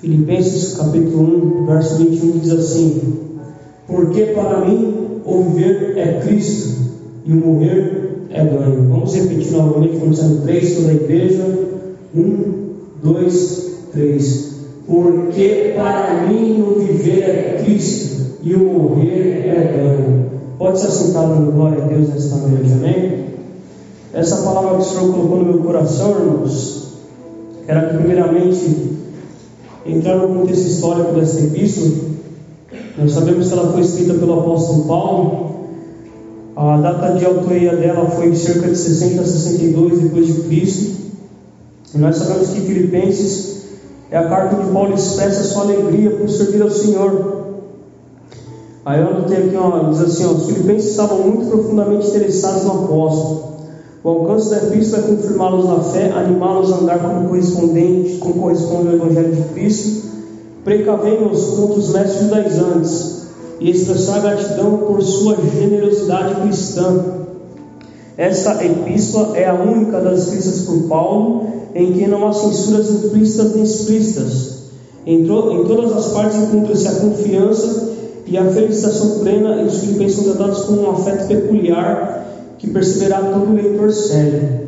Filipenses capítulo 1, verso 21 diz assim: Porque para mim o viver é Cristo e o morrer é ganho. Vamos repetir novamente, começando três, toda a igreja. Um, dois, três. Porque para mim o viver é Cristo e o morrer é ganho. Pode se assentar dando glória a Deus nesta noite, amém? Essa palavra que o Senhor colocou no meu coração, irmãos, era que primeiramente entrar no contexto histórico dessa epístola, nós sabemos que ela foi escrita pelo apóstolo Paulo. A data de autoria dela foi cerca de 60 a 62 depois de Cristo. E nós sabemos que Filipenses é a carta de Paulo expressa sua alegria por servir ao Senhor. Aí eu anotei aqui, ó, diz assim: ó, os filipenses estavam muito profundamente interessados no apóstolo. O alcance da epístola é confirmá-los na fé, animá-los a andar como correspondente, como corresponde ao Evangelho de Cristo, precavendo-os contra os mestres judaizantes e expressar gratidão por sua generosidade cristã. Esta epístola é a única das escritas por Paulo em que não há censuras implícitas nem explícitas. Em, em todas as partes encontra-se a confiança e a felicitação plena, e os filipenses são tratados com um afeto peculiar que perceberá todo leitor sério.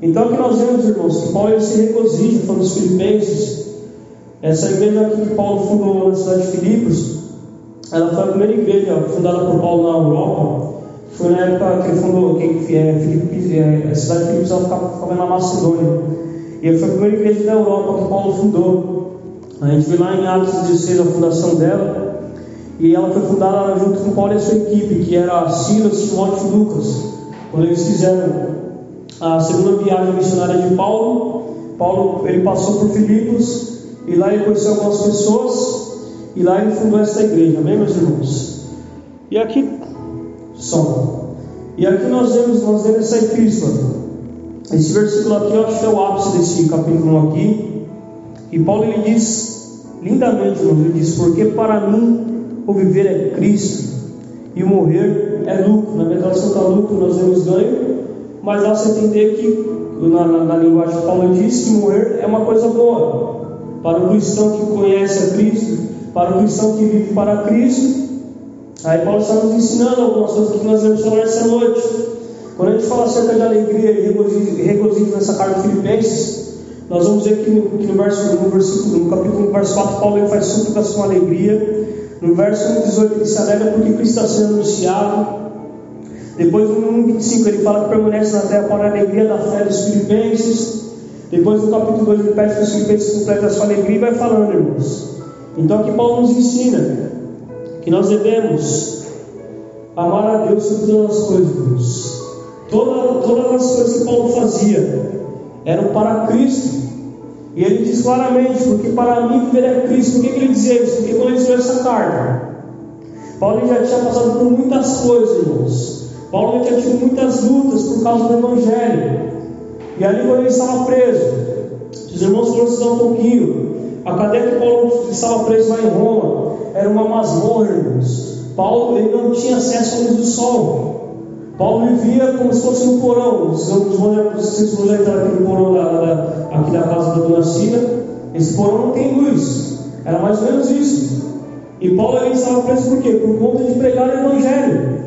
Então aqui nós vemos, irmãos, que Paulo se regozija falando dos filipenses. Essa igreja aqui que Paulo fundou na cidade de Filipos, ela foi a primeira igreja fundada por Paulo na Europa. Foi na época que ele fundou, que é, Filipos, é, a cidade de Filipos ela ficava, ficava na Macedônia. E foi a primeira igreja da Europa que Paulo fundou. A gente vê lá em Atos 16 a fundação dela. E ela foi fundada junto com Paulo e a sua equipe, que era Silas, Timóteo e Lucas. Quando eles fizeram a segunda viagem missionária de Paulo, Paulo ele passou por Filipos e lá ele conheceu algumas pessoas e lá ele fundou essa igreja, amém, meus irmãos? E aqui, só. E aqui nós vemos, nós vemos essa epístola. Esse versículo aqui eu acho que é o ápice desse capítulo aqui. E Paulo ele diz lindamente, ele diz: Porque para mim o viver é Cristo e o morrer é lucro, na minha tradução está lucro, nós temos ganho, mas dá para entender que, na, na, na linguagem que Paulo diz, que morrer é uma coisa boa. Para o cristão que conhece a Cristo, para o cristão que vive para Cristo, aí Paulo está nos ensinando algumas coisas que nós vamos falar essa noite. Quando a gente fala acerca de alegria e regozijo, nessa carta de Filipenses, nós vamos ver que no, que no, verso, no, versículo, no capítulo no verso 4, Paulo faz súplicas com alegria. No verso 18 ele se alegra porque Cristo está sendo anunciado. Depois no 1,25 ele fala que permanece na terra para a alegria da fé dos filipenses. Depois no capítulo 2 ele pede que os filipenses completem a sua alegria e vai falando, irmãos. Então aqui Paulo nos ensina que nós devemos amar a Deus sobre todas as coisas, irmãos. Toda, todas as coisas que Paulo fazia eram para Cristo. E ele diz claramente, porque para mim viver é Cristo. Por que, que ele dizia isso? Porque quando ele escreveu essa carta, Paulo já tinha passado por muitas coisas, irmãos. Paulo tinha tido muitas lutas por causa do Evangelho. E ali, quando ele estava preso, os irmãos foram estudar um pouquinho. A cadeia que Paulo estava preso lá em Roma era uma masmorra, irmãos. Paulo ele não tinha acesso à luz do sol. Paulo vivia como se fosse no porão. Vocês vão aqui no porão da, da, aqui da casa da dona Cida. Esse porão não tem luz. Era mais ou menos isso. E Paulo estava preso por quê? Por conta de pregar o Evangelho.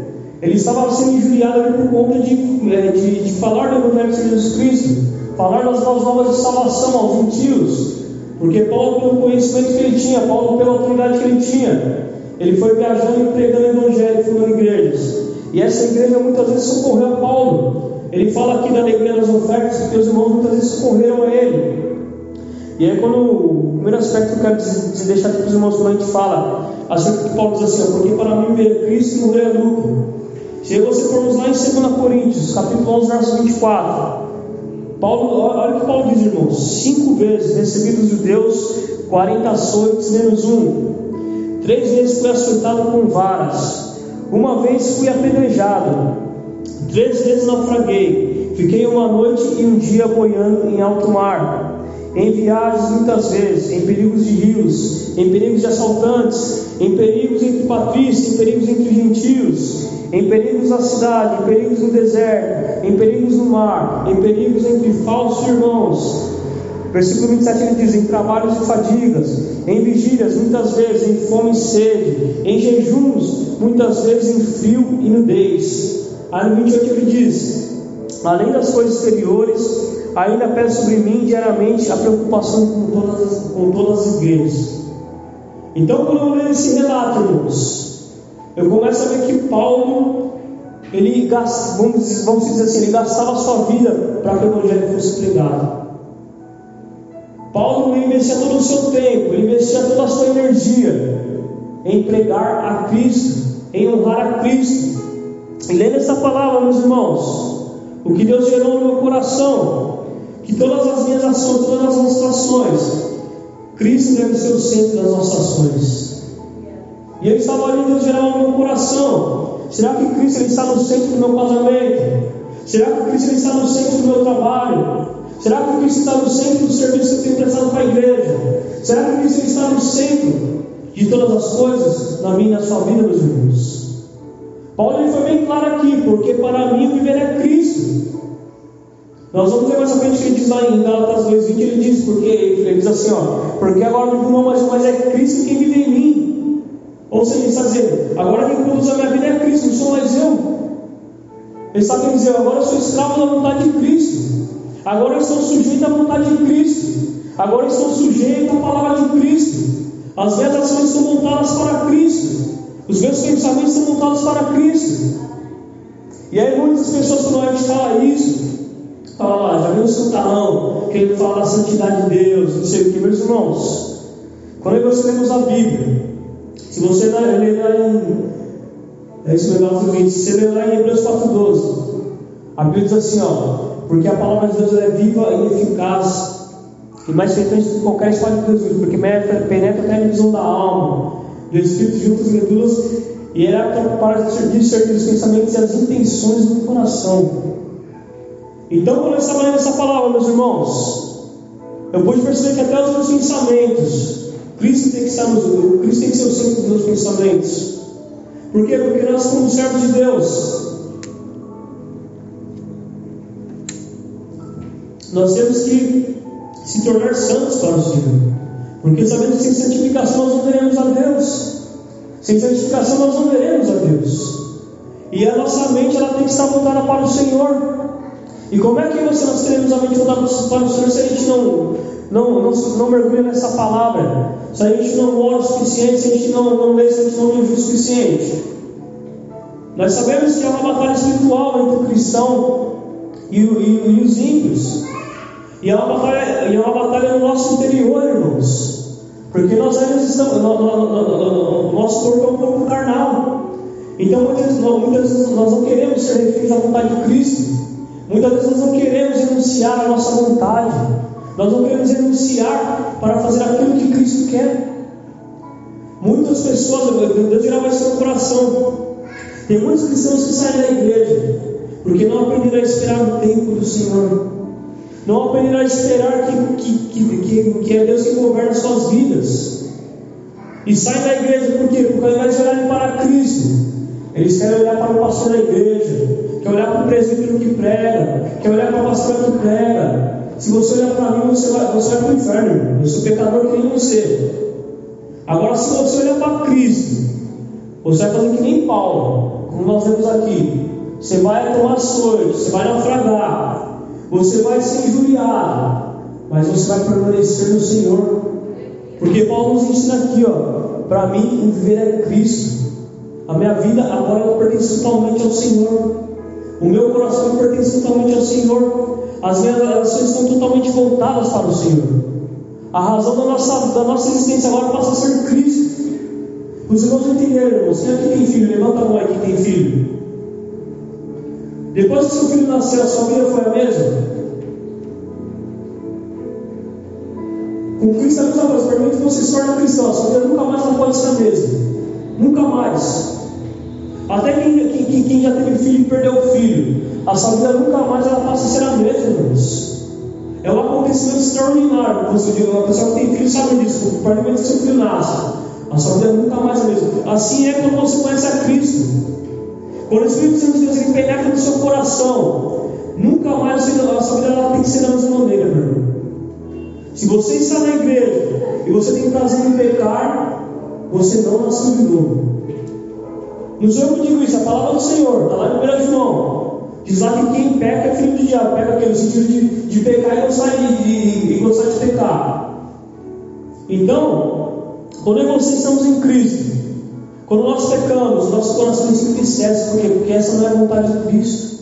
Ele estava sendo injuriado por conta de, é, de, de falar do Evangelho de Jesus Cristo, falar das novas de salvação aos gentios, porque Paulo, pelo conhecimento que ele tinha, Paulo, pela autoridade que ele tinha, ele foi viajando e pregando o Evangelho, fundando igrejas. E essa igreja muitas vezes socorreu a Paulo. Ele fala aqui da alegria das ofertas, porque os irmãos muitas vezes socorreram a ele. E aí, quando o primeiro aspecto que eu quero deixar aqui para os irmãos, quando a gente fala acerca que Paulo diz assim: porque para mim ver Cristo e morrer é lucro. Se você formos lá em 2 Coríntios, capítulo 11, verso 24, Paulo, olha o que Paulo diz, irmãos: cinco vezes recebi dos judeus 40 açoites menos um, três vezes fui açoitado com varas, uma vez fui apedrejado, três vezes naufraguei, fiquei uma noite e um dia boiando em alto mar em viagens muitas vezes, em perigos de rios, em perigos de assaltantes, em perigos entre patrícios, em perigos entre gentios, em perigos na cidade, em perigos no deserto, em perigos no mar, em perigos entre falsos irmãos, Versículo 27 ele diz: Em trabalhos e fadigas, em vigílias, muitas vezes, em fome e sede, em jejuns, muitas vezes em frio e nudez. Aí no 28 ele diz: Além das coisas exteriores, ainda pesa sobre mim diariamente a preocupação com todas, com todas as igrejas. Então, quando eu leio esse relato, irmãos, eu começo a ver que Paulo, ele gasta, vamos, vamos dizer assim, ele gastava a sua vida para que o evangelho fosse pregado. Paulo investia todo o seu tempo, investia toda a sua energia em pregar a Cristo, em honrar a Cristo. E lendo essa palavra, meus irmãos, o que Deus gerou no meu coração, que todas as minhas ações, todas as nossas ações, Cristo deve ser o centro das nossas ações. E ele estava ali, Deus gerou no meu coração. Será que Cristo ele está no centro do meu casamento? Será que Cristo ele está no centro do meu trabalho? Será que Cristo está no centro do serviço que eu tenho prestado para a igreja? Será que Cristo está no centro de todas as coisas na minha e na sua vida, meus irmãos? Paulo ele foi bem claro aqui, porque para mim viver é Cristo. Nós vamos ver mais à frente que ele diz lá em Gálatas 2,20, ele diz, porque ele diz assim, ó, porque agora vivo não mais, mas é Cristo quem vive em mim. Ou seja, ele está dizendo, agora quem conduz a minha vida é Cristo, não sou mais eu. Ele está querendo dizer, agora eu sou escravo da vontade de Cristo. Agora eu estou sujeito à vontade de Cristo. Agora eu estou sujeito à palavra de Cristo. As minhas ações são montadas para Cristo. Os meus pensamentos são montados para Cristo. E aí muitas pessoas quando a gente fala isso, fala lá, já viu o santarrão, que ele fala da santidade de Deus, não sei o que, meus irmãos. Quando nós lemos a Bíblia, se você ler lá em. É isso mesmo, se você ler lá em Hebreus 4,12, a Bíblia diz assim, ó. Porque a palavra de Deus é viva e eficaz, e mais frequente do que qualquer espada de Deus, porque penetra até a visão da alma, do espírito juntos e medulas, e era para discernir os pensamentos e as intenções do coração. Então, quando eu estava lendo essa palavra, meus irmãos, eu pude perceber que até os meus pensamentos, Cristo tem que estar nos, Cristo tem que ser o centro dos meus pensamentos. Por quê? Porque nós somos servos de Deus. Nós temos que se tornar santos para o Senhor. Porque sabemos que sem santificação nós não veremos a Deus. Sem santificação nós não veremos a Deus. E a nossa mente ela tem que estar voltada para o Senhor. E como é que você, nós teremos a mente voltada para o Senhor se a gente não, não, não, não mergulha nessa palavra? Se a gente não ora o suficiente, se a gente não, não lê, se a gente não vive o suficiente? Nós sabemos que é uma batalha espiritual entre o cristão e, e, e os ímpios. E é uma batalha, e é uma batalha no nosso interior, irmãos. Porque nós ainda estamos, o nosso corpo é um corpo carnal. Então muitas, muitas vezes nós não queremos ser reféns à vontade de Cristo. Muitas vezes nós não queremos renunciar à nossa vontade. Nós não queremos renunciar para fazer aquilo que Cristo quer. Muitas pessoas, Deus dirá mais seu coração. Tem muitos cristãos que saem da igreja porque não aprenderam a esperar o tempo do Senhor. Não aprenderá a esperar que, que, que, que, é Deus que governa suas vidas. E sai da igreja por quê? Porque ao invés de olharem para Cristo, eles querem olhar para o pastor da igreja, quer olhar para o presbítero que prega, quer olhar para o pastor que prega. Se você olhar para mim, você vai, você vai para o inferno. Eu sou pecador que nem você. Agora, se você olhar para Cristo, você vai fazer que nem Paulo, como nós vemos aqui. Você vai tomar ações, você vai naufragar, você vai ser injuriado, mas você vai permanecer no Senhor. Porque Paulo nos ensina aqui, ó, para mim o viver é Cristo. A minha vida agora pertence totalmente ao Senhor. O meu coração pertence totalmente ao Senhor. As minhas ações estão totalmente voltadas para o Senhor. A razão da nossa, da nossa existência agora passa a ser Cristo. Os irmãos entenderam. Quem aqui tem filho? Levanta a mão aí que tem filho. Depois que seu filho nasceu, a sua vida foi a mesma? Com Cristo é a mesma coisa. Permite que você se torne cristão. A sua vida nunca mais não pode ser a mesma. Nunca mais. Até quem, quem, quem já teve filho e perdeu o filho. A sua vida nunca mais ela passa a ser a mesma, irmãos. É um acontecimento extraordinário. Você, a pessoa que tem filho sabe disso. A partir do que seu filho nasce, a sua vida nunca mais é a mesma. Assim é quando você conhece a Cristo. Quando o Espírito Santo de Deus penetra no seu coração, nunca mais a sua vida tem que ser da mesma maneira, meu irmão. Se você está na igreja e você tem prazer em pecar, você não nasceu de novo. Não sou eu que digo isso, a palavra do Senhor, está lá em 1 João. Diz lá que quem peca é filho do diabo, pega aquele sentido de, de pecar e gostar de, de, de, gostar de pecar. Então, quando e você estamos em Cristo, quando nós pecamos, nosso coração se entristece, por quê? Porque essa não é a vontade de Cristo.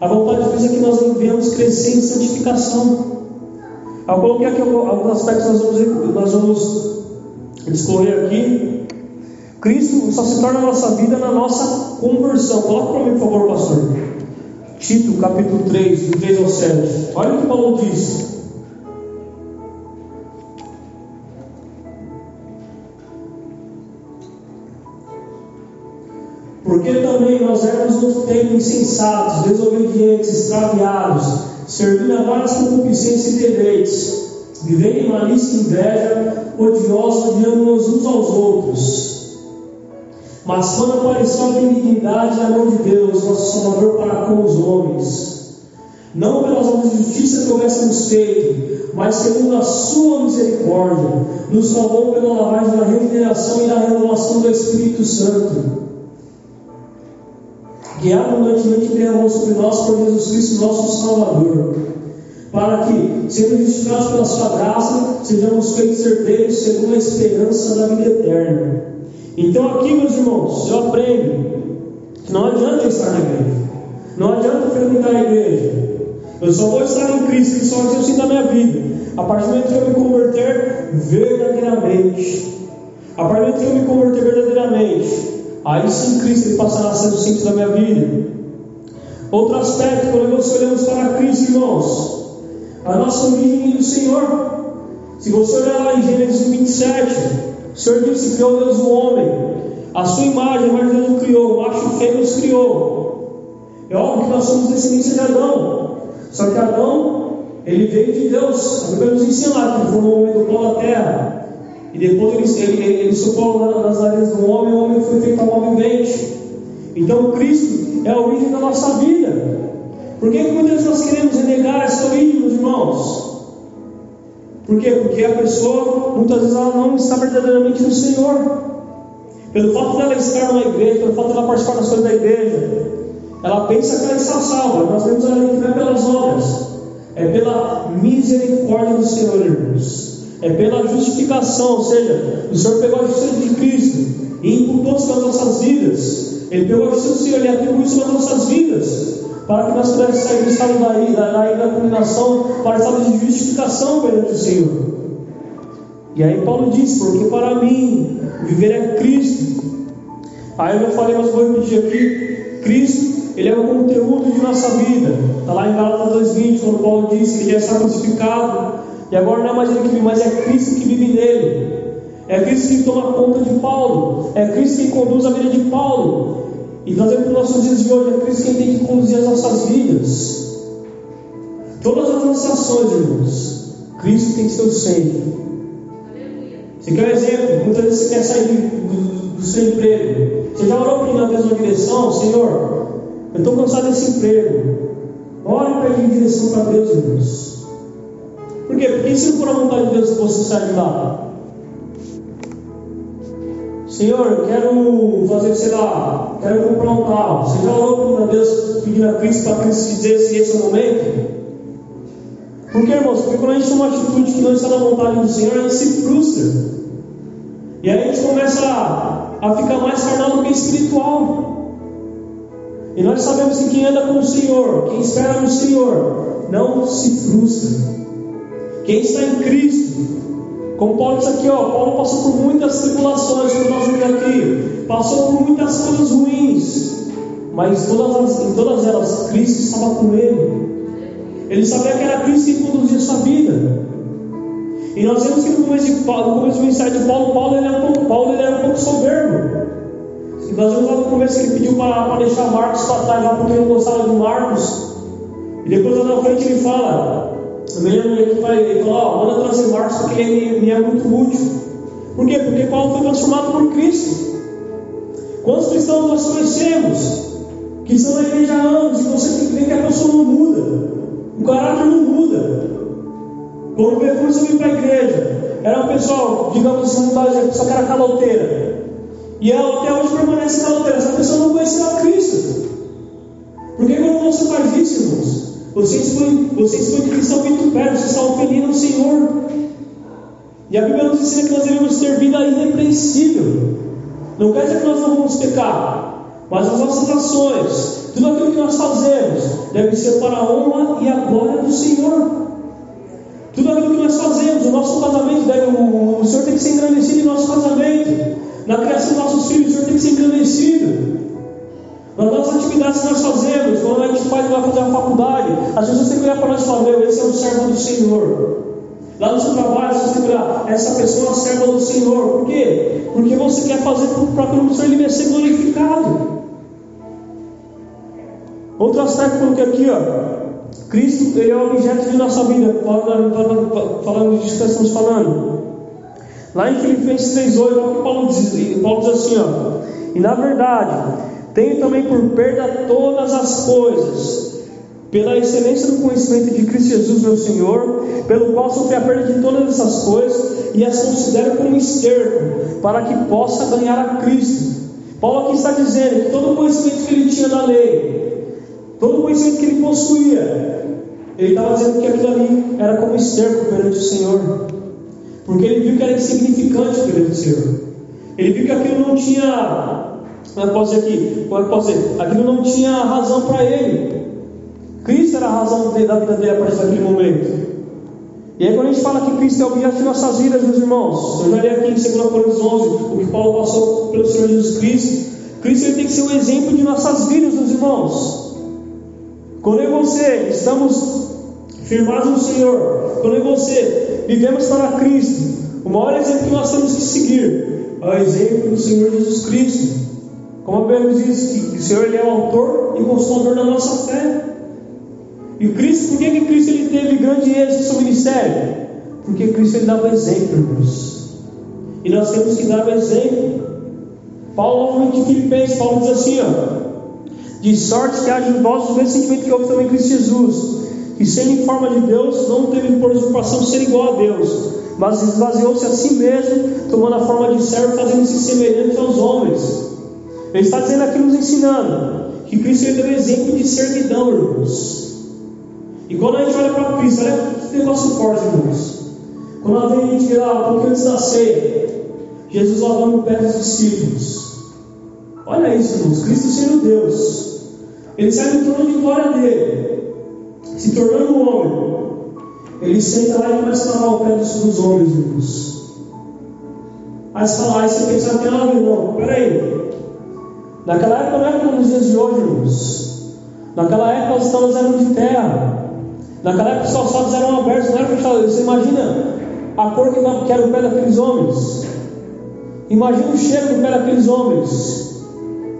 A vontade de Cristo é que nós devemos crescer em santificação. Eu coloquei aqui alguns aspectos que nós vamos, nós vamos discorrer aqui. Cristo só se torna a nossa vida na nossa conversão. Coloca para mim, por favor, pastor. Tito, capítulo 3, do 3 ao 7. Olha o que Paulo diz. Tempo insensatos, desobedientes, extraviados, servindo a várias concupiscências e deleites, vivendo em malícia e inveja, odiosos, odiando-nos uns aos outros. Mas quando apareceu a benignidade a mão de Deus, nosso Salvador, para com os homens, não pelas obras de justiça que houvéssemos feito, mas segundo a sua misericórdia, nos salvou pela lavagem da regeneração e da renovação do Espírito Santo, que abundantemente derramou sobre nós por Jesus Cristo, nosso Salvador, para que, sendo justificados pela sua graça, sejamos feitos herdeiros segundo a esperança da vida eterna. Então, aqui, meus irmãos, eu aprendo que não adianta estar na igreja, não adianta frequentar a igreja. Eu só vou estar em Cristo, que só eu sinto na minha vida. A partir do momento que eu me converter verdadeiramente, a partir do momento que eu me converter verdadeiramente, aí sim Cristo ele passará a ser o centro da minha vida. Outro aspecto, quando nós olhamos para Cristo, irmãos, a nossa origem do Senhor. Se você olhar lá em Gênesis 27, o Senhor disse: Criou Deus o homem, a sua imagem, mas Deus o criou, o macho e fêmea os criou. É óbvio que nós somos descendência de Adão, só que Adão, ele veio de Deus, a Bíblia nos ensina que ele o homem do pó da terra, e depois ele, ele, ele nas narinas do homem, o homem foi feito homem vivente. Então Cristo é a origem da nossa vida. Por que, muitas nós queremos renegar essa origem, meus irmãos? Por quê? Porque a pessoa, muitas vezes, ela não está verdadeiramente no Senhor. Pelo fato dela estar numa igreja, pelo fato dela participar das coisas da igreja, ela pensa que ela está salva. Nós temos ali que não é pelas obras, é pela misericórdia do Senhor, irmãos. É pela justificação, ou seja, o Senhor pegou a justiça de Cristo e imputou isso nas nossas vidas. Ele pegou a justiça do Senhor e atribuiu isso nas nossas vidas para que nós pudéssemos sair do estado da ira, da, da condenação, para o estado de justificação perante o Senhor. E aí Paulo diz, porque para mim viver é Cristo. Aí eu já falei, mas vou repetir aqui, Cristo, ele é o conteúdo de nossa vida. Está lá em Gálatas 2,20, quando Paulo diz que ele já está crucificado, e agora não é mais ele que vive, mas é Cristo que vive nele. É Cristo que toma conta de Paulo, é Cristo quem conduz a vida de Paulo, e trazendo para os nossos dias de hoje, é Cristo quem tem que conduzir as nossas vidas. Todas as nossas ações, irmãos, Cristo tem que ser o centro. Você quer um exemplo? Muitas vezes você quer sair do, do seu emprego. Você já orou para na mesma direção? Senhor, eu estou cansado desse emprego. Ore para ir em direção para Deus, irmãos. Por quê? Porque se não for a vontade de Deus que você sair de lá, Senhor, eu quero fazer, sei lá, quero comprar um carro. Você já orou para Deus pedindo a Cristo para Cristo dizer se esse é o momento? Por que, irmãos? Porque quando a gente toma uma atitude que não está na vontade do Senhor, a gente se frustra. E aí a gente começa a, a ficar mais carnal do que espiritual. E nós sabemos que quem anda com o Senhor, quem espera no Senhor, não se frustra. Quem está em Cristo, como Paulo diz aqui, ó, Paulo passou por muitas tribulações, como nós vimos aqui, passou por muitas coisas ruins, mas todas em todas elas, Cristo estava com ele. Ele sabia que era Cristo que conduzia sua vida. E nós vemos que no começo, do ministério de Paulo, Paulo ele era um pouco, era um pouco soberbo. E nós vemos lá no começo que ele pediu para, deixar Marcos para trás lá porque ele não gostava de Marcos. E depois lá na frente ele fala, eu me lembro que vai, ele falou, ó, manda trazer Marcos porque ele me é muito útil. Por quê? Porque Paulo foi transformado por Cristo. Quantos cristãos nós conhecemos que estão na igreja há anos e você vê que a pessoa não muda, o caráter não muda. Quando Jesus veio para a igreja, era uma pessoa, digamos assim, pessoa que era caloteira. E ela até hoje permanece caloteira. Essa pessoa não conheceu a Cristo. Porque quando você faz isso, irmãos, você expõe, você expõe que estão vitupério, você está ofendendo o Senhor. E a Bíblia nos ensina que nós devemos ter vida irrepreensível. Não quer dizer que nós não vamos pecar, mas as nossas ações, tudo aquilo que nós fazemos, deve ser para a honra e a glória do Senhor. Tudo aquilo que nós fazemos, o nosso casamento deve, o, o Senhor tem que ser engrandecido em nosso casamento. Na criação dos nossos filhos, o Senhor tem que ser engrandecido. Nas nossas atividades que nós fazemos, quando a gente faz, vai fazer a faculdade, pessoas têm que olhar para nós e falar: Meu, esse é o servo do Senhor. Lá no seu trabalho, você olhar: Essa pessoa é serva do Senhor. Por quê? Porque você quer fazer para que o Senhor ele ser glorificado. Outro aspecto, porque aqui, ó, Cristo ele é o objeto de nossa vida, falando, falando disso que estamos falando. Lá em Filipenses 3,8, olha o que Paulo diz, Paulo diz assim, ó, e na verdade, tenho também por perda todas as coisas, pela excelência do conhecimento de Cristo Jesus, meu Senhor, pelo qual sofri a perda de todas essas coisas e as considero como esterco, para que possa ganhar a Cristo. Paulo aqui está dizendo que todo o conhecimento que ele tinha da lei, todo o conhecimento que ele possuía, ele estava dizendo que aquilo ali era como esterco perante o Senhor, porque ele viu que era insignificante perante o Senhor, ele viu que aquilo não tinha como é que posso dizer aqui? Como é que posso dizer? Aquilo não tinha razão para ele. Cristo era a razão da vida dele a partir daquele momento. E aí quando a gente fala que Cristo é o objeto de nossas vidas, meus irmãos, eu já li aqui em 2 Coríntios 11 o que Paulo passou pelo Senhor Jesus Cristo. Cristo ele tem que ser o exemplo de nossas vidas, meus irmãos. Quando eu e você estamos firmados no Senhor, quando eu e você vivemos para Cristo, o maior exemplo que nós temos que seguir é o exemplo do Senhor Jesus Cristo. Como a Bíblia diz que o Senhor ele é o autor e consumador da nossa fé. E o Cristo, por que, que Cristo ele teve grande êxito no seu ministério? Porque Cristo ele dava exemplo, irmãos. E nós temos que dar o exemplo. Paulo, novamente em Filipenses, Paulo diz assim: ó, De sorte que haja em vós o mesmo sentimento que houve também em Cristo Jesus, que sendo em forma de Deus, não teve por usurpação ser igual a Deus, mas esvaziou-se a si mesmo, tomando a forma de servo, fazendo-se semelhante aos homens ele está dizendo aqui, nos ensinando, que Cristo deu exemplo de servidão, irmãos. E quando a gente olha para Cristo, olha que negócio forte, irmãos. Quando a gente vê lá, um pouquinho antes da ceia, Jesus lavando o pé dos discípulos. Olha isso, irmãos. Cristo sendo Deus. Ele sai do trono de glória dele, se tornando um homem. Ele senta lá e começa a lavar o pé dos, homens, irmãos. Aí você fala, aí você pensa que, ah, não, peraí. Naquela época não era como nos dias de hoje, irmãos. Naquela época os estradas eram de terra. Naquela época os calçados eram abertos, não era fechado. Você imagina a cor que era o pé daqueles homens. Imagina o cheiro do pé daqueles homens.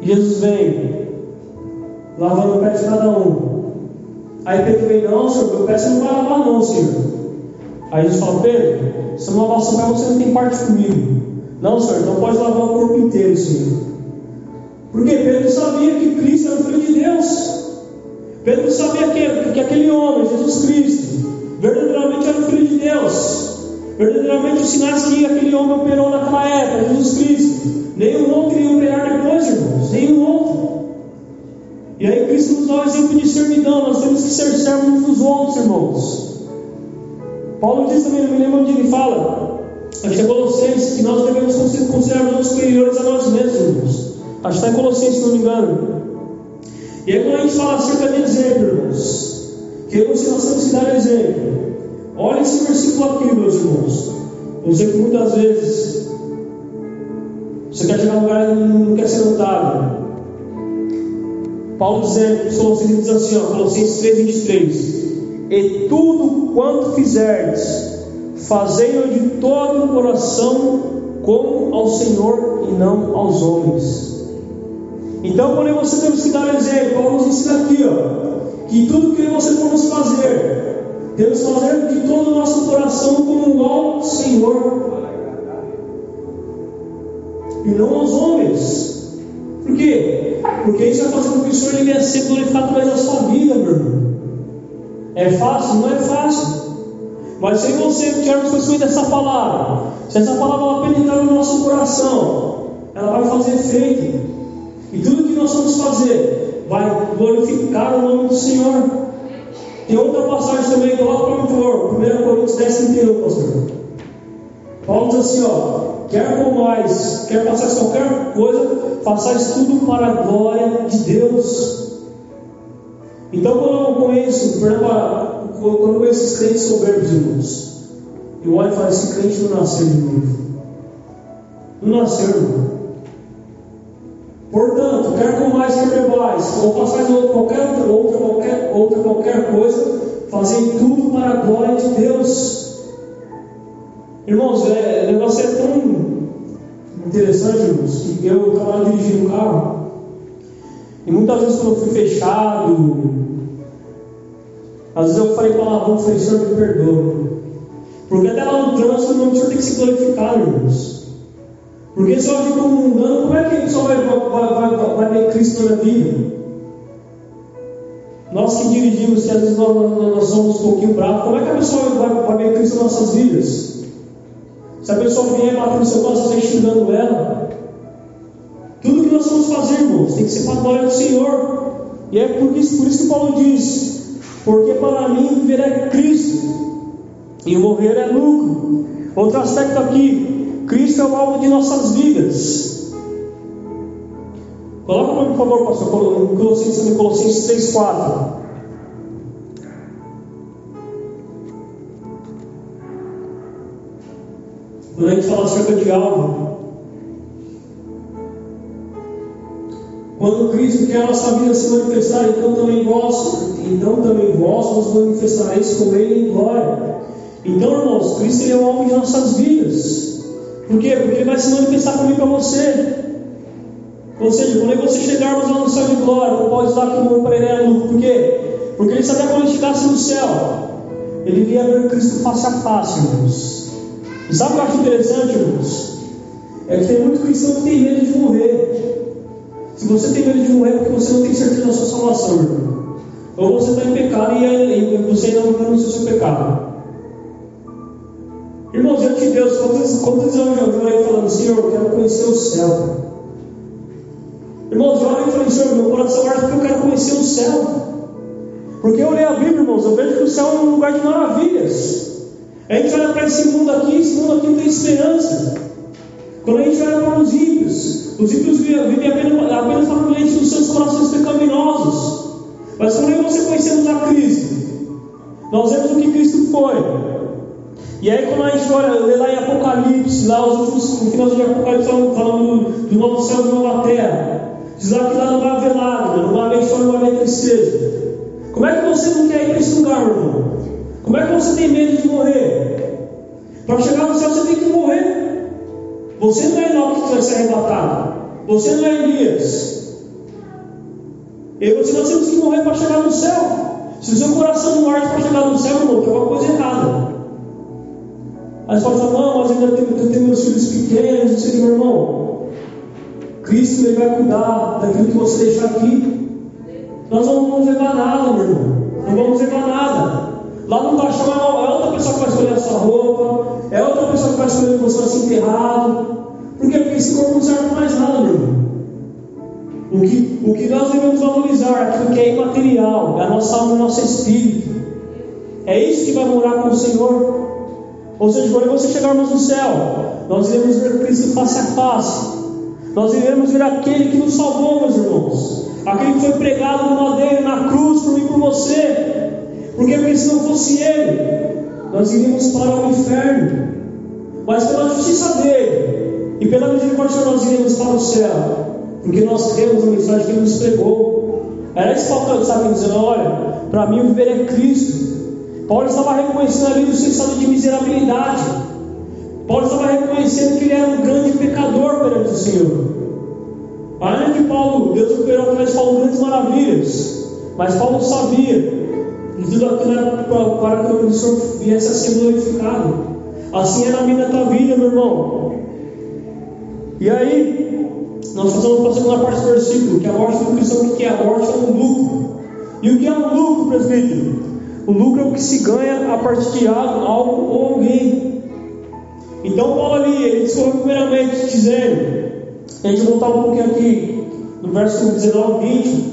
E Jesus vem, lavando o pé de cada um. Aí Pedro vem, não, senhor, meu pé você não vai lavar, não, senhor. Aí Jesus fala, Pedro, se eu não lavar o seu pé, você não tem parte comigo. Não, senhor, então pode lavar o corpo inteiro, senhor. Porque Pedro sabia que Cristo era o Filho de Deus. Pedro sabia que, que aquele homem, Jesus Cristo, verdadeiramente era o Filho de Deus. Verdadeiramente os sinais que aquele homem operou naquela época, Jesus Cristo. Nenhum outro iria operar depois, irmãos. Nenhum outro. E aí Cristo nos dá o exemplo de servidão. Nós temos que ser servos uns dos outros, irmãos. Paulo diz também, não me lembro onde ele fala. Acho que é Colossenses, que nós devemos considerar os superiores a nós mesmos, irmãos. Acho que está em Colossenses, se não me engano. E aí, quando a gente fala acerca de exemplo, irmãos, que eu você nós temos que dar exemplo. Olha esse versículo aqui, meus irmãos. Eu sei que muitas vezes você quer chegar num lugar e não quer ser notado. Paulo dizendo, Colossenses diz assim, ó, Colossenses 3, 23. E tudo quanto fizerdes, fazei-o de todo o coração, como ao Senhor e não aos homens então, quando você temos que dar exemplo, Paulo nos ensina aqui, ó, que tudo que você formos fazer, temos que fazer de todo o nosso coração como ao Senhor e não aos homens. Por quê? Porque isso vai fazer com que o Senhor venha ser glorificado através da sua vida, meu irmão. É fácil? Não é fácil. Mas se você tivermos conhecimento dessa palavra, se essa palavra penetrar no nosso coração, ela vai fazer efeito. E tudo que nós vamos fazer vai glorificar o nome do Senhor. Tem outra passagem também, coloca para por favor, 1 Coríntios 10, 31, pastor. Paulo diz assim, ó, quer mais, quer passar qualquer coisa, façais tudo para a glória de Deus. Então, quando eu conheço, por quando eu conheço esses crentes soberbos, irmãos, eu olho e falo: esse crente não nasceu de novo. Não nasceu, irmão. Portanto, quer comais, quer bebais, ou façais qualquer outra, outra, qualquer, outra qualquer coisa, fazem tudo para a glória de Deus. Irmãos, é, o negócio é tão interessante, irmãos, que eu estava dirigindo um carro, e muitas vezes quando eu fui fechado, às vezes eu falei palavrão, falei, Senhor, me perdoa. Porque até lá no trânsito o Senhor tem que se glorificar, irmãos. Porque se eu agir como mundano, como é que a só vai, vai, vai, vai ver Cristo na vida? Nós que dirigimos, que às vezes nós, nós, somos um pouquinho bravos, como é que a pessoa vai, vai ver Cristo nas nossas vidas? Se a pessoa vier bater no seu coração, você está xingando ela. Tudo que nós vamos fazer, irmãos, tem que ser para a glória do Senhor. E é por isso, por isso que Paulo diz: porque para mim viver é Cristo e morrer é lucro. Outro aspecto aqui: Cristo é o alvo de nossas vidas. Coloca para mim, por favor, pastor, Colossenses, Colossenses 3, 4. Quando a gente fala acerca de alvo, Quando Cristo quer a nossa vida se manifestar, então também vós, então também vós vos manifestareis com Ele em glória. Então, irmãos, Cristo é o alvo de nossas vidas. Por quê? Porque Ele vai se manifestar comigo para você. Ou seja, quando você chegarmos lá no céu de glória, não pode usar que o para ele é lucro. Por quê? Porque ele sabia quando chegasse no céu, ele iria ver Cristo face a face, irmãos. E sabe o que eu acho interessante, irmãos? É que tem muito cristão que tem medo de morrer. Se você tem medo de morrer é porque você não tem certeza da sua salvação, irmão. Ou você está em pecado e, você ainda não renunciou seu pecado. Irmãos, diante de Deus, quantos, quantos anos eu orei falando, Senhor, eu quero conhecer o céu. Irmãos, eu orei e falei, Senhor, meu coração arde porque eu quero conhecer o céu. Porque eu leio a Bíblia, irmãos, eu vejo que o céu é um lugar de maravilhas. A gente olha para esse mundo aqui, esse mundo aqui não tem esperança. Quando a gente olha para os ímpios, os ímpios vivem apenas, apenas facilmente nos seus corações pecaminosos. Mas quando você conhecemos a Cristo, nós vemos o que Cristo foi. E aí quando a gente olha, lê lá em Apocalipse, lá os últimos, no final de Apocalipse falando do novo céu e nova terra. Diz lá que lá não vai haver lágrima, não vai haver choro, não vai haver tristeza. Como é que você não quer ir para esse lugar, meu irmão? Como é que você tem medo de morrer? Para chegar no céu você tem que morrer. Você não é Enoque que vai ser arrebatado. Você não é Elias. Eu e você nós temos que morrer para chegar no céu. Se o seu coração não arde para chegar no céu, irmão, tem alguma coisa errada. Aí você falar, não, mas ainda tenho, eu tenho meus filhos pequenos, não sei o meu irmão. Cristo ele vai cuidar daquilo que você deixar aqui. Nós não vamos levar nada, meu irmão. Não vamos levar nada. Lá no caixão é outra pessoa que vai escolher a sua roupa, é outra pessoa que vai escolher que você vai ser enterrado. Por quê? Porque esse corpo não serve mais nada, meu irmão. O que, o que nós devemos valorizar, aquilo que é imaterial, é a nossa alma o nosso espírito. É isso que vai morar com o Senhor. Ou seja, quando você chegarmos no céu, nós iremos ver Cristo face a face. Nós iremos ver aquele que nos salvou, meus irmãos. Aquele que foi pregado no madeiro, na cruz, por mim e por você. Porque, porque se não fosse Ele, nós iríamos para o inferno. Mas pela justiça dele e pela misericórdia nós iríamos para o céu. Porque nós cremos na mensagem que ele nos pregou. Era que Paulo estava dizendo: olha, para mim o viver é Cristo. Paulo estava reconhecendo ali o seu estado de miserabilidade. Paulo estava reconhecendo que ele era um grande pecador perante o Senhor. Além de Paulo, Deus operou através de Paulo grandes maravilhas. Mas Paulo sabia e tudo aquilo era para que o Senhor viesse a ser glorificado. Assim era a minha tua vida, meu irmão. E aí, nós passamos para a segunda parte do versículo, que a morte do cristão, o que é a morte é um lucro. E o que é um lucro, presbítero? O lucro é o que se ganha a partir de algo ou alguém. Então, Paulo ali, ele discorre primeiramente dizendo, a gente voltar um pouquinho aqui, no verso 19 e 20,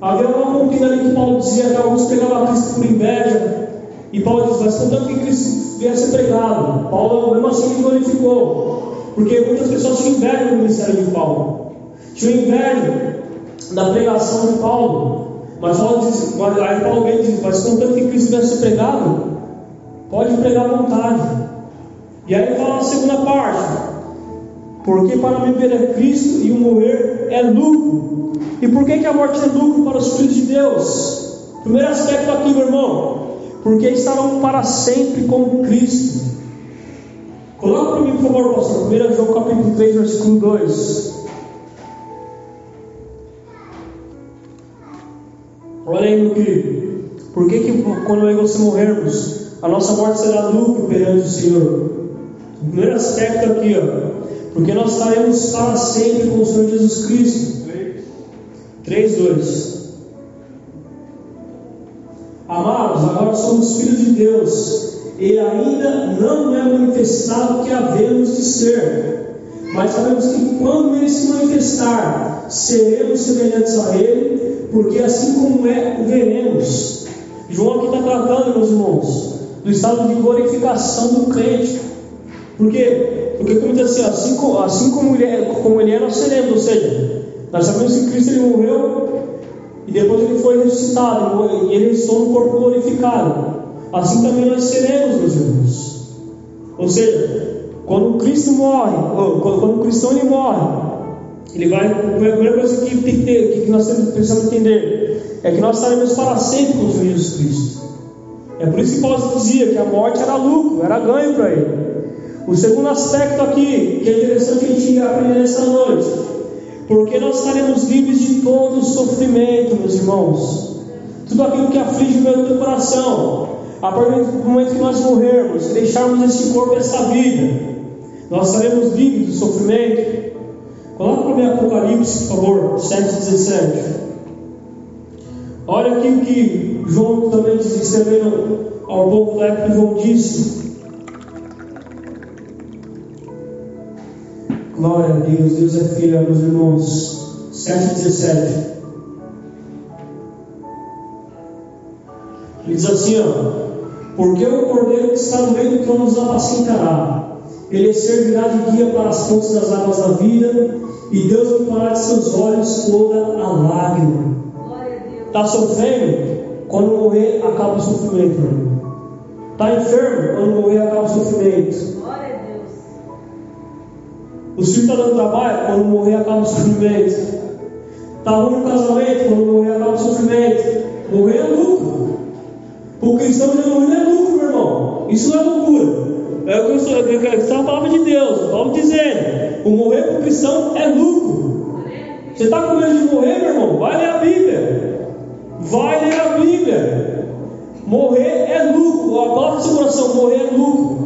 havia uma contenda ali que Paulo dizia que alguns pregavam Cristo por inveja, e Paulo diz, mas contanto que Cristo viesse pregado, Paulo mesmo assim glorificou, porque muitas pessoas tinham inveja do ministério de Paulo, tinham inveja da pregação de Paulo, mas Paulo diz, aí Paulo vem diz, mas contanto que Cristo viesse pregado, pode pregar à vontade. E aí fala a segunda parte, porque para viver é Cristo e o morrer é lucro. E por que, que a morte é lucro para os filhos de Deus? Primeiro aspecto aqui, meu irmão, porque estarão para sempre com Cristo. Coloca para mim, por favor, pastor. 1 João capítulo 3, versículo 2. No que. Por que, quando você morrermos, a nossa morte será lucro perante o Senhor? O primeiro aspecto aqui, ó. Porque nós estaremos para sempre com o Senhor Jesus Cristo. 3, 2. Amados, agora somos filhos de Deus, e ainda não é manifestado o que havemos de ser, mas sabemos que quando ele se manifestar, seremos semelhantes a ele, porque assim como é, o veremos. João aqui está tratando, meus irmãos, do estado de glorificação do crente. Porque, porque como diz assim, assim, como, assim como, ele é, como ele é, nós seremos, ou seja, nós sabemos que Cristo ele morreu e depois ele foi ressuscitado, e ele ressuscitou no corpo glorificado. Assim também nós seremos, meus irmãos. Ou seja, quando Cristo morre, ou, quando, quando cristão ele morre, ele vai. A primeira coisa que, tem que, ter, que nós precisamos entender é que nós estaremos para sempre com Jesus Cristo. É por isso que Paulo dizia que a morte era lucro, era ganho para ele. O segundo aspecto aqui, que é interessante a gente aprender nesta noite, porque nós estaremos livres de todo o sofrimento, meus irmãos. Tudo aquilo que aflige o meu coração. A partir do momento que nós morrermos, deixarmos este corpo, esta vida, nós estaremos livres do sofrimento. Coloca para mim Apocalipse, por favor, 7,17. Olha aqui o que João também diz, escrevendo ao povo da época, João disse. Glória a Deus, Deus é fiel, meus irmãos. 7,17. Ele diz assim: ó, Porque o cordeiro que está no meio do trono nos apacentará, ele servirá de guia para as fontes das águas da vida, e Deus limpará de seus olhos toda a lágrima. Está sofrendo? Quando morrer, acaba o sofrimento. Está enfermo? Quando morrer, acaba o sofrimento. O filho está dando trabalho, quando morrer acaba o sofrimento. Está ruim no casamento, quando morrer acaba o sofrimento. Morrer é lucro. O cristão já morrer é lucro, meu irmão. Isso não é loucura. É o que está a palavra de Deus. Vamos dizer: o morrer o cristão é lucro. Você está com medo de morrer, meu irmão? Vai ler a Bíblia. Vai ler a Bíblia. Morrer é lucro. A palavra do seu coração: morrer é lucro.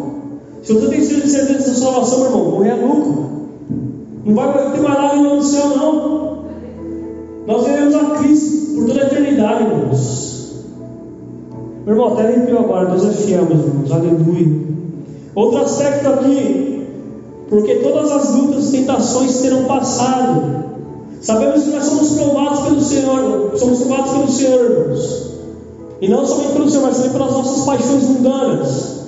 Se você tem certeza da salvação, meu irmão, morrer é lucro. Não vai ter mais lágrima no céu, não. Nós veremos a Cristo por toda a eternidade, irmãos. Meu irmão, até arrepiou agora. Deus é fiel, meus irmãos. Aleluia. Outro aspecto aqui. Porque todas as lutas e tentações terão passado. Sabemos que nós somos provados pelo Senhor. Somos provados pelo Senhor, irmãos. E não somente pelo Senhor, mas também pelas nossas paixões mundanas.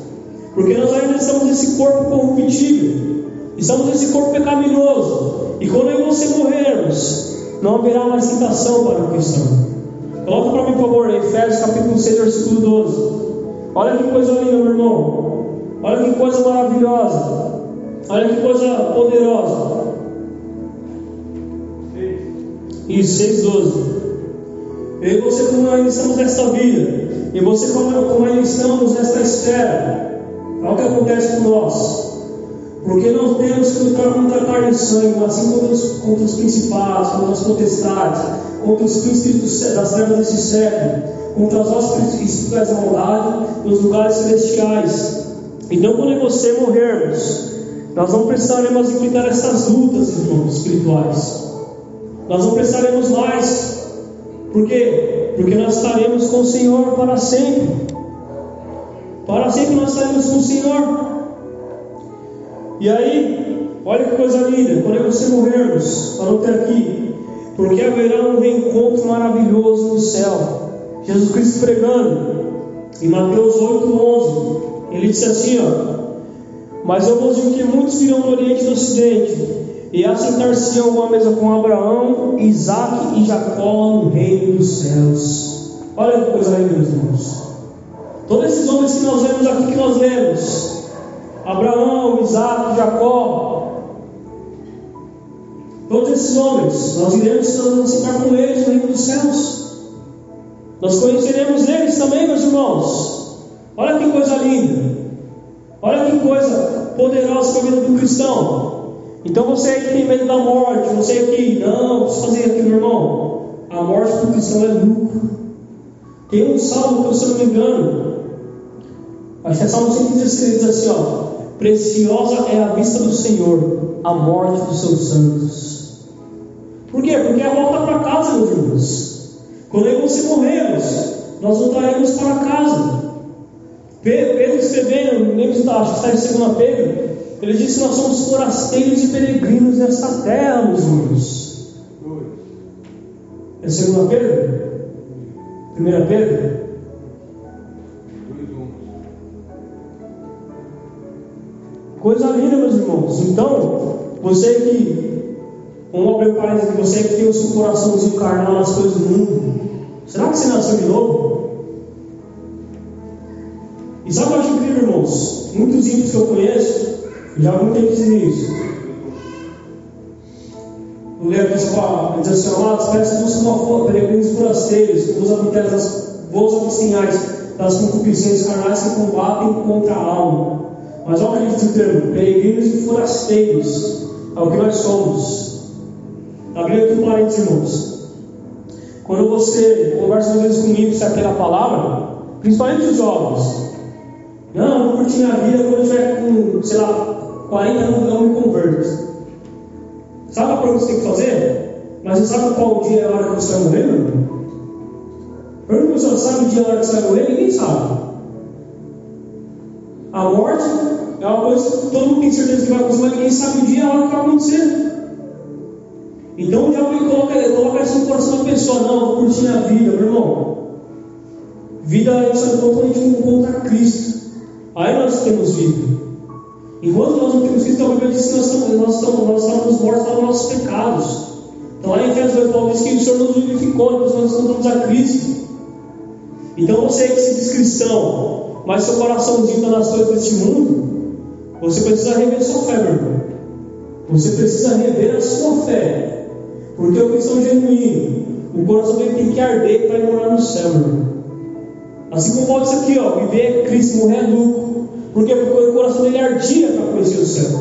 Porque nós ainda estamos nesse corpo corruptível. Estamos nesse corpo pecaminoso. E quando eu e você morrermos, não haverá mais tentação para o cristão. Coloca para mim, por favor, Efésios capítulo 6, versículo 12. Olha que coisa linda, meu irmão. Olha que coisa maravilhosa. Olha que coisa poderosa. Isso, 6, 12. Eu e você, como ainda estamos nesta vida, e você, como, como ainda estamos nesta esfera, olha o que acontece com nós. Porque não temos que lutar contra carne e sangue, mas sim contra os, contra os principados, contra as potestades, contra os príncipes das trevas desse século, contra as nossas espíritos da maldade nos lugares celestiais. Então, quando você morrermos, nós não precisaremos enfrentar essas lutas, irmãos espirituais. Nós não precisaremos mais Por quê? Porque nós estaremos com o Senhor para sempre. Para sempre nós estaremos com o Senhor. E aí, olha que coisa linda, quando você morrermos, anote aqui, porque haverá um reencontro maravilhoso no céu. Jesus Cristo pregando, em Mateus 8,11, ele disse assim: ó, Mas eu vos digo que muitos virão do Oriente e do Ocidente, e assentar-se-ão uma mesa com Abraão, Isaac e Jacó no reino dos céus. Olha que coisa linda, meus irmãos. Todos esses homens que nós vemos aqui, que nós lemos, Abraão, Isaac, Jacó. Todos esses homens, nós iremos nos sentar com eles no reino dos céus. Nós conheceremos eles também, meus irmãos. Olha que coisa linda. Olha que coisa poderosa para a vida do cristão. Então você que tem medo da morte, você que não, preciso fazer aquilo, meu irmão. A morte para o cristão é lucro. Tem um salmo que, se eu não me engano, acho que é Salmo 116, diz assim: ó, Preciosa é a vista do Senhor, a morte dos seus santos. Por quê? Porque é a volta para casa, meus irmãos. Quando você morremos, nós voltaremos para casa. Pedro escrevendo, lembro de acho que está em 2 Pedro, ele disse que nós somos forasteiros e peregrinos nesta terra, meus irmãos. É 2 Pedro? 1 Pedro? Coisa linda, meus irmãos. Então, você que, vamos abrir parênteses aqui, você que tem o seu coraçãozinho carnal nas coisas do mundo, será que você nasceu de novo? E sabe o que eu acho incrível, irmãos? Muitos ímpios que eu conheço, já há muito tempo dizem isso. O Leandro diz, diz assim, amados, peço buscam uma força, peregrinos forasteiros, vos habitais das voos abstinhais das concupiscências carnais que combatem contra a alma. Mas olha que diz o termo: peregrinos e forasteiros. É o que nós somos. Abrindo aqui um parênteses, irmãos. Quando você conversa às vezes comigo sobre aquela palavra, principalmente os jovens, não, eu vou curtir minha vida quando eu tiver com, sei lá, 40 anos, não me converto. Sabe a pergunta que você tem que fazer? Mas você sabe qual dia é a hora que você vai morrer, meu? Pergunta se você sabe o dia e a hora que você vai morrer, ninguém sabe. A morte é uma coisa que todo mundo tem certeza que vai acontecer, mas ninguém sabe o dia e a hora que vai acontecer. Então o diabo coloca, coloca isso no coração da pessoa, não, vou curtir a vida, meu irmão. Vida é isso é totalmente contra Cristo. Aí nós temos vida. Enquanto nós não temos Cristo, a Bíblia diz que nós estamos, nós estamos, nós estamos mortos para os nossos pecados. Então lá em Efésios 2, Paulo diz que o Senhor nos vivificou, nós nós encontramos a Cristo. Então você que se diz cristão, mas seu coraçãozinho está nas coisas deste mundo, você precisa rever sua fé, meu irmão. Você precisa rever a sua fé. Porque o cristão genuíno, o coração dele tem que arder para ir morar no céu, meu irmão. Assim como pode ser aqui, ó, viver Cristo, morrer lucro. Porque o coração dele ardia para conhecer o céu.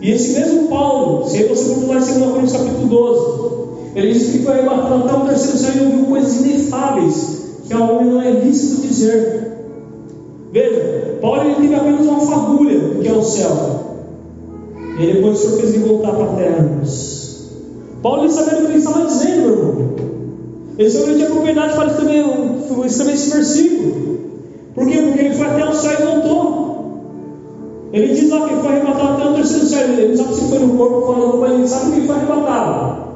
E esse mesmo Paulo, se você for lá em 2 Coríntios capítulo 12, ele diz que foi arrebatado até o terceiro céu e ouviu coisas inefáveis que ao homem não é lícito dizer. Veja, Paulo ele teve apenas uma fagulha do que é o céu. E depois o Senhor fez ele voltar para a terra. Paulo ele sabia o que ele estava dizendo, meu irmão. Ele que tinha propriedade para escrever, escrever esse versículo. Por quê? Porque ele foi até o céu e voltou. Ele diz lá que ele foi arrebatado até o terceiro céu. Ele não sabe se foi no corpo falando, mas ele sabe que ele foi arrebatado.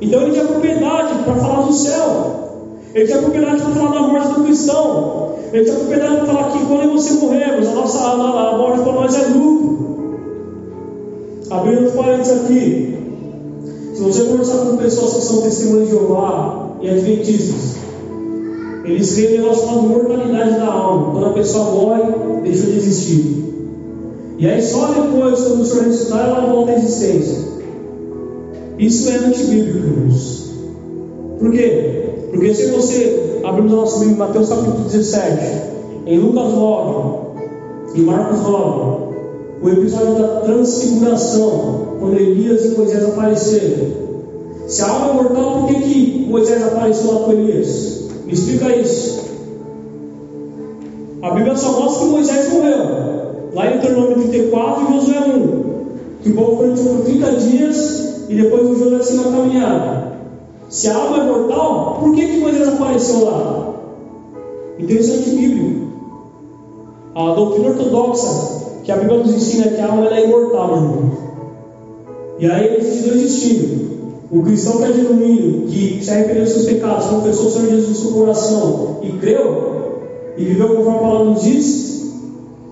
Então ele tinha propriedade para falar do céu. Ele tinha propriedade para falar da morte do cristão. Ele tinha propriedade para falar que quando você morrermos, a nossa a, a morte para nós é lucro. Abrindo os parênteses aqui. Se você conversar com pessoas que são testemunhas de Jeová e adventistas, eles têm um negócio chamado mortalidade da alma. Quando a pessoa morre, deixa de existir. E aí só depois, quando o Senhor ressuscitar, ela volta à existência. Isso é antibíblico, irmãos. Por quê? Porque se você abrirmos o nosso livro em Mateus capítulo 17, em Lucas 9, em Marcos 9, o episódio da transfiguração, quando Elias e Moisés apareceram. Se a alma é mortal, por que, que Moisés apareceu lá com Elias? Me explica isso. A Bíblia só mostra que Moisés morreu. Lá em Deuteronômio 34 e Josué 1. Que o povo foi por 30 dias e depois o Josué se na caminhada. Se a alma é mortal, por que, que Moisés apareceu lá? Interessante bíblico. A doutrina ortodoxa que a Bíblia nos ensina é que a alma é imortal, irmão. E aí existem dois destinos. O cristão que é genuíno, que se arrependeu dos seus pecados, confessou o Senhor Jesus no seu coração e creu, e viveu conforme a palavra nos diz,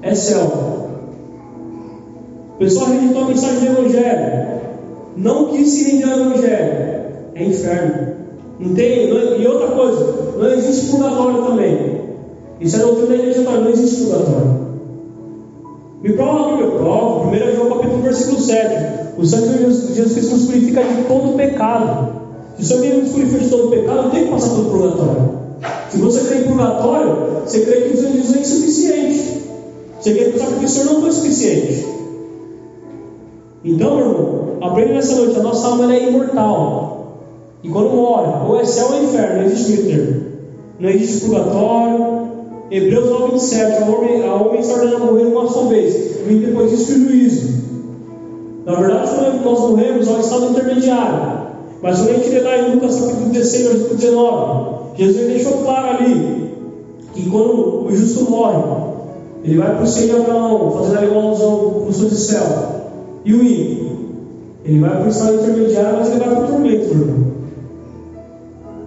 é céu. O pessoal rejeitou a mensagem do Evangelho, não quis se render ao Evangelho, é inferno. Não tem, não, é, e outra coisa, não existe purgatório também. Isso é doutrina da igreja, não existe purgatório. Me prova a Bíblia, prova, 1 João capítulo versículo 7. O sangue de Jesus Cristo nos purifica de todo pecado. Se o sangue nos purifica de todo pecado, tem que passar pelo purgatório. Se você crê em purgatório, você crê que o sangue de Jesus é insuficiente. Você crê que o sacrifício não foi suficiente. Então, meu irmão, aprenda nessa noite, a nossa alma é imortal. E quando morre, ou é céu ou é inferno, não existe meio termo. Não existe purgatório. Hebreus 9, 27, a homem, a homem está ordenado a morrer uma só vez, e depois disso o juízo. Na verdade, nós morremos, é um estado intermediário. Mas quando a gente lê lá em Lucas capítulo 16, versículo 19, Jesus deixou claro ali que quando o justo morre, ele vai para o de Abraão, fazendo ali uma para o sul céu. E o ímpio, ele vai para o estado intermediário, mas ele vai para o tormento, irmão.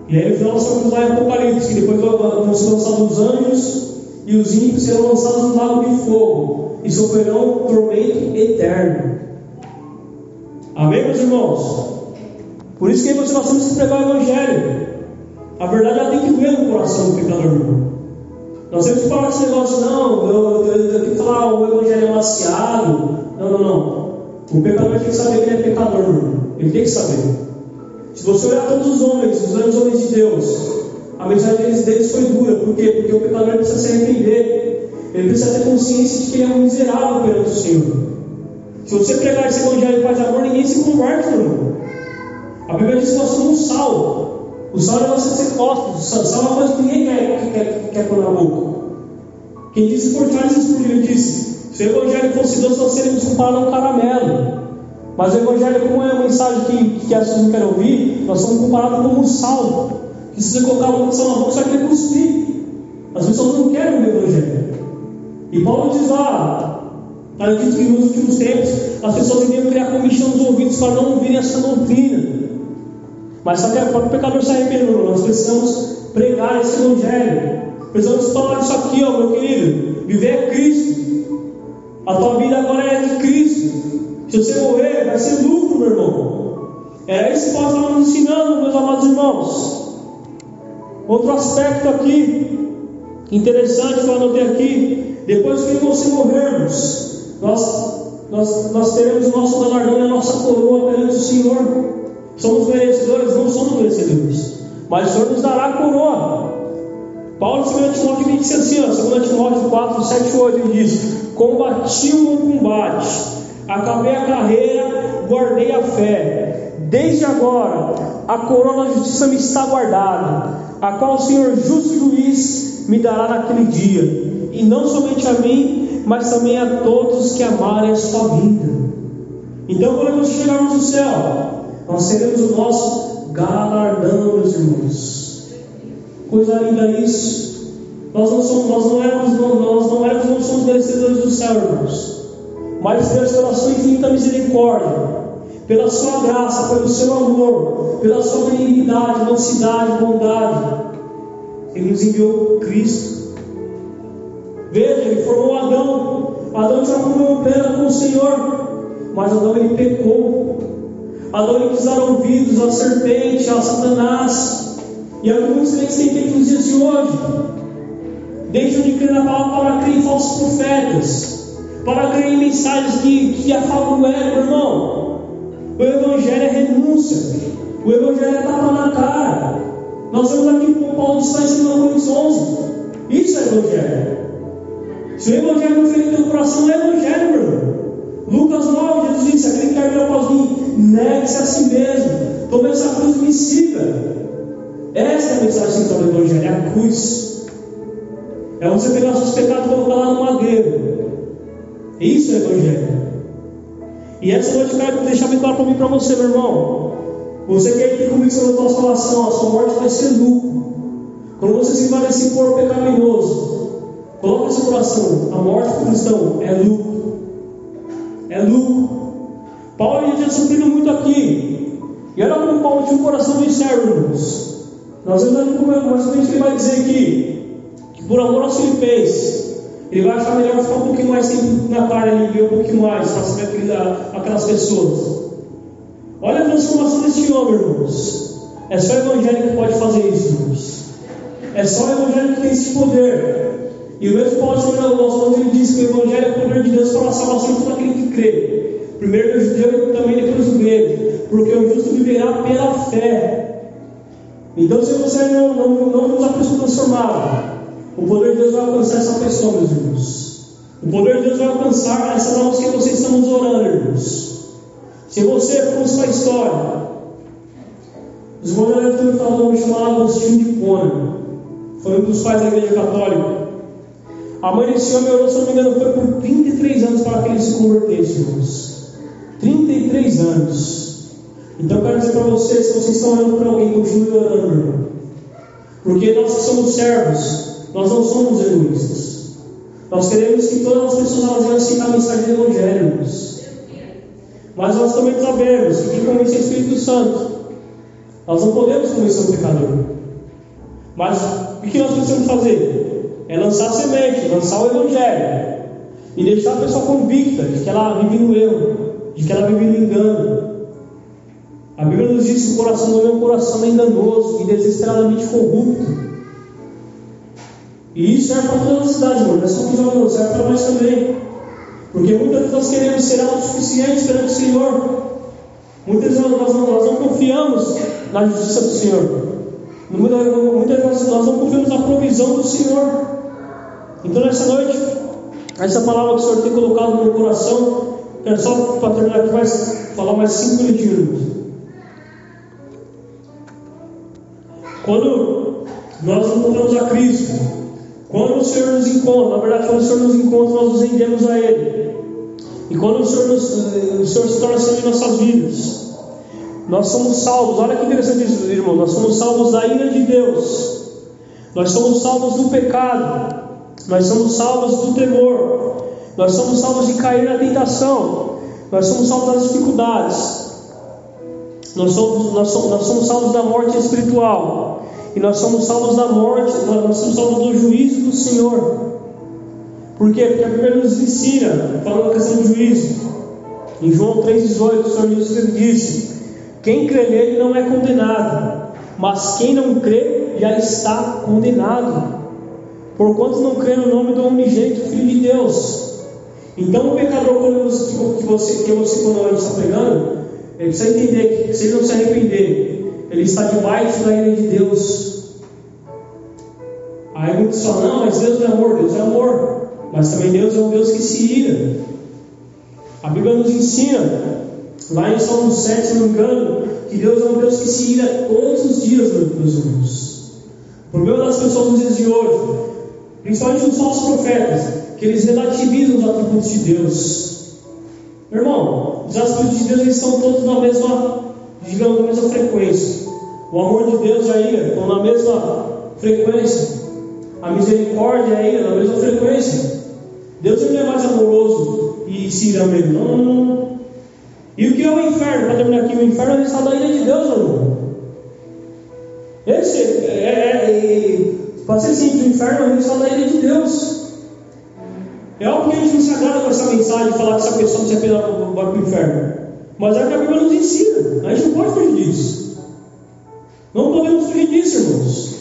E aí final nós vamos lá em Apocalipse, que depois vão ser lançados os anjos e os ímpios serão lançados no lago de fogo e sofrerão tormento eterno. Amém, meus irmãos? Por isso que nós temos que pregar o Evangelho. A verdade ela tem que doer no coração do pecador. Nós temos que falar esse negócio, não, eu, eu, eu, que falar o Evangelho é maciado. Não, não, não. O pecador tem que saber que ele é pecador, ele tem que saber. Se você olhar todos os homens, os grandes homens de Deus, a mensagem deles, foi dura. Por quê? Porque o pecador precisa se arrepender. Ele precisa ter consciência de que ele é um miserável perante o Senhor. Se você pregar esse evangelho de paz amor, ninguém se converte, irmão. A Bíblia diz que nós somos um sal. O sal é ser costas. O sal é uma coisa que ninguém quer, que quer, quer pôr na boca. Quem disse por Charles Spurgeon disse: se o evangelho fosse doce, nós seríamos comparados a um caramelo. Mas o evangelho, como é uma mensagem que, que as pessoas não querem ouvir, nós somos comparados como um sal. Que se você colocar uma opção na boca, você vai querer cuspir. As pessoas não querem o evangelho. E Paulo diz lá, Está dito que nos últimos tempos as pessoas iriam criar comichão nos ouvidos para não ouvirem essa doutrina. Mas só que para o pecador se arrepender, nós precisamos pregar esse evangelho. Precisamos falar isso aqui, ó, meu querido. Viver é Cristo. A tua vida agora é de Cristo. Se você morrer, vai ser lucro, meu irmão. É isso que Paulo está nos ensinando, meus amados irmãos. Outro aspecto aqui, interessante que eu anotei aqui, depois que você morrermos, nós, nós, nós teremos o nosso galardão e a nossa coroa perante o Senhor. Somos merecedores? Não somos merecedores. Mas o Senhor nos dará a coroa. Paulo, em 2 Timóteo, disse assim, ó, 2 Timóteo 4, 7 8, ele diz: Combati o combate, acabei a carreira, guardei a fé. Desde agora, a coroa da justiça me está guardada, a qual o Senhor, justo juiz, me dará naquele dia, e não somente a mim, mas também a todos que amarem a sua vida. Então, quando nós chegarmos no céu, nós teremos o nosso galardão, meus irmãos. Coisa linda isso. Nós não somos, nós não éramos, nós não éramos, não somos merecedores do céu, irmãos. Mas Deus, pela sua infinita misericórdia, pela sua graça, pelo seu amor, pela sua benignidade, mansidade, bondade, Ele nos enviou Cristo Veja, ele formou Adão. Adão já comeu plena com o Senhor, mas Adão ele pecou. Adão ele quis dar ouvidos à serpente, a Satanás. E é o que muitos crentes têm feito nos dias de hoje. Deixam de crer na palavra para crer falsos profetas, para em mensagens que, que afagam o ego, irmão. O Evangelho é renúncia, o Evangelho é tapa na cara. Nós vemos aqui o Paulo está ensinando Coríntios 11. Isso é Evangelho. Se o Evangelho não fez no teu coração, é Evangelho, meu irmão. Lucas 9, Jesus disse: aquele que quer após mim, negue-se a si mesmo, tome essa cruz e me siga. Esta é a mensagem central do Evangelho, é a cruz. É você pegar os seus pecados e colocar lá no madeiro. Isso é Evangelho. E essa noite eu quero deixar bem claro para mim para você, meu irmão. Você que é aqui comigo sobre a tua salvação, a sua morte vai ser lucro. Quando você se vai nesse corpo pecaminoso, coloque no seu coração, a morte do cristão é lucro. É lucro. Paulo já tinha sofrido muito aqui. E olha como Paulo tinha um coração de servo, irmãos. Nós vamos ver mais ou menos que ele vai dizer aqui, que por amor aos filipenses, ele vai achar melhor ficar um pouquinho mais tempo na carne e ver um pouquinho mais aquele, aquelas pessoas. Olha a transformação deste homem, irmãos. É só o Evangelho que pode fazer isso, irmãos. É só o Evangelho que tem esse poder. E o mesmo Paulo no nosso quando ele diz que o Evangelho é o poder de Deus para a salvação de todo aquele que crê. Primeiro do judeu e também depois do grego. Porque o justo viverá pela fé. Então, se você não, não, não usa a pessoa transformada, o poder de Deus vai alcançar essa pessoa, meus irmãos. O poder de Deus vai alcançar essa almas que vocês estamos orando, irmãos. Se você fosse a história, os falado um nome chamado Agostinho de Pona. Foi um dos pais da igreja católica. A mãe desse homem orou, se não me engano, foi por 33 anos para que ele se convertesse, irmãos. 33 anos. Então quero dizer para vocês, se vocês estão orando para alguém, continue orando, irmão. Porque nós que somos servos, nós não somos egoístas. Nós queremos que todas as pessoas elas venham aceitar a mensagem do Evangelho. Mas nós também sabemos que quem convence é o Espírito Santo. Nós não podemos convencer o pecador. Mas o que nós precisamos fazer? É lançar a semente, lançar o Evangelho. E deixar a pessoa convicta de que ela vive no erro, de que ela vive no engano. A Bíblia nos diz que o coração do é um coração enganoso e desesperadamente corrupto. E isso serve para toda a cidade, irmão. Não é só para os serve para nós também. Porque muitas vezes nós queremos ser autossuficientes perante o Senhor. Muitas vezes nós não, nós não confiamos na justiça do Senhor. Muitas, vezes nós não confiamos na provisão do Senhor. Então, nessa noite, essa palavra que o Senhor tem colocado no meu coração, quero só para terminar aqui, mais, falar mais cinco minutinhos. Quando nós encontramos a Cristo, quando o Senhor nos encontra, na verdade, quando o Senhor nos encontra, nós nos rendemos a Ele. E quando o Senhor, nos, o Senhor se torna Senhor em nossas vidas, nós somos salvos. Olha que interessante isso, irmão. Nós somos salvos da ira de Deus. Nós somos salvos do pecado. Nós somos salvos do temor. Nós somos salvos de cair na tentação. Nós somos salvos das dificuldades. Nós somos, nós somos, nós somos salvos da morte espiritual. E nós somos salvos da morte, nós somos salvos do juízo do Senhor. Por quê? Porque a Bíblia nos ensina, falando da questão do juízo. Em João 3,18, o Senhor Jesus disse: Quem crê nele não é condenado, mas quem não crê já está condenado. Porquanto não crê no nome do unigênito Filho de Deus. Então o pecador que você, que você quando ele está pregando, ele precisa entender que se ele não se arrepender, ele está debaixo da ira de Deus. Aí muitos falam, não, mas Deus não é amor, Deus é amor. Mas também Deus é um Deus que se ira. A Bíblia nos ensina, lá em Salmo 7, se não engano, que Deus é um Deus que se ira todos os dias, meus irmãos. O problema das pessoas nos dias de hoje, principalmente os falsos profetas, que eles relativizam os atributos de Deus. Meu irmão, os atributos de Deus eles são todos na mesma, digamos, na mesma frequência. O amor de Deus e a ira estão na mesma frequência. A misericórdia e a ira na mesma frequência. Deus não é mais amoroso e se ira mesmo. E o que é o inferno? Para terminar aqui, o inferno é o estado da ira de Deus, irmão. Esse é, é, é, pode ser simples, o inferno é o estado da ira de Deus. É algo que a gente não se agrada com essa mensagem de falar que essa pessoa não se apela para o inferno. Mas é o que a Bíblia nos ensina. A gente não pode fugir disso. Não podemos fugir disso, irmãos.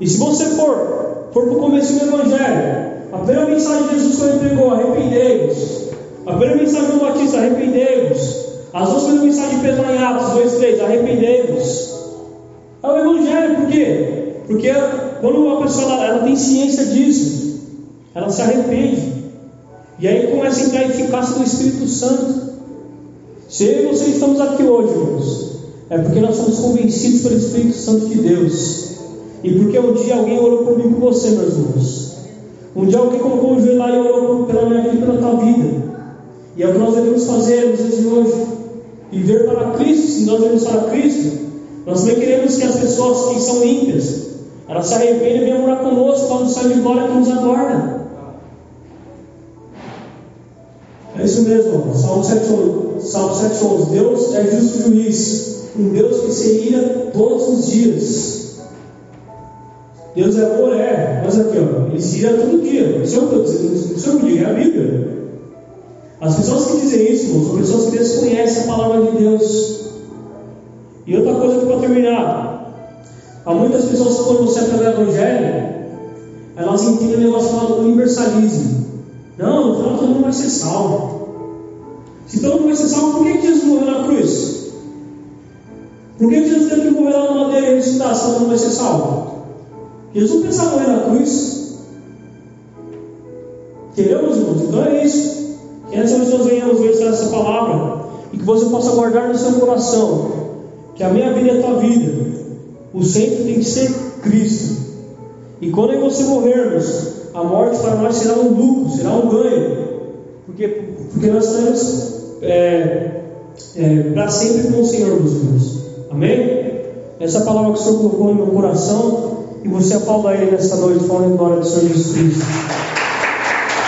E se você for, for para o começo do Evangelho, a primeira mensagem de Jesus quando ele pregou, arrependei-vos. A primeira mensagem do Batista, arrependei-vos. As duas primeiras mensagens de Pedro em Atos 2, 3, arrependei-vos. É o Evangelho, por quê? Porque quando uma pessoa ela, ela tem ciência disso, ela se arrepende. E aí começa a entrar a eficácia do Espírito Santo. Se eu e você estamos aqui hoje, irmãos, é porque nós somos convencidos pelo Espírito Santo de Deus. E porque um dia alguém orou por mim por você, meus irmãos. Um dia alguém colocou o joelho lá e orou pela minha vida e pela tua vida. E é o que nós devemos fazer nos dias de hoje. Viver para Cristo, se nós vivemos para Cristo, nós também queremos que as pessoas que são ímpias, elas se arrependem e venham morar conosco, quando sai de glória que nos aguarda. É isso mesmo, Salmo 7, Salmo 7, 11. Deus é justo juiz, um Deus que se ira todos os dias. Deus é amor, é, mas aqui, ó, ele se ira todo dia. Isso é o que eu digo, é a Bíblia. As pessoas que dizem isso, são pessoas que desconhecem a palavra de Deus. E outra coisa para terminar. Há muitas pessoas que quando você aprende o Evangelho, elas entendem o negócio chamado universalismo. Não, no final todo mundo vai ser salvo. Se todo mundo vai ser salvo, por que Jesus morreu na cruz? Por que Jesus teve que morrer lá na madeira e ressuscitar se todo mundo vai ser salvo? Jesus pensava morrer na cruz. Queremos, irmãos? Então é isso. Que nessa noite nós venhamos ver essa palavra e que você possa guardar no seu coração que a minha vida é a tua vida. O centro tem que ser Cristo. E quando você morrermos, a morte para nós será um lucro, será um ganho. Porque, porque nós estamos é, é, para sempre com o Senhor meus. Amém? Essa palavra que o Senhor colocou no meu coração e você aplauda Ele nessa noite, falando em glória do Senhor Jesus Cristo.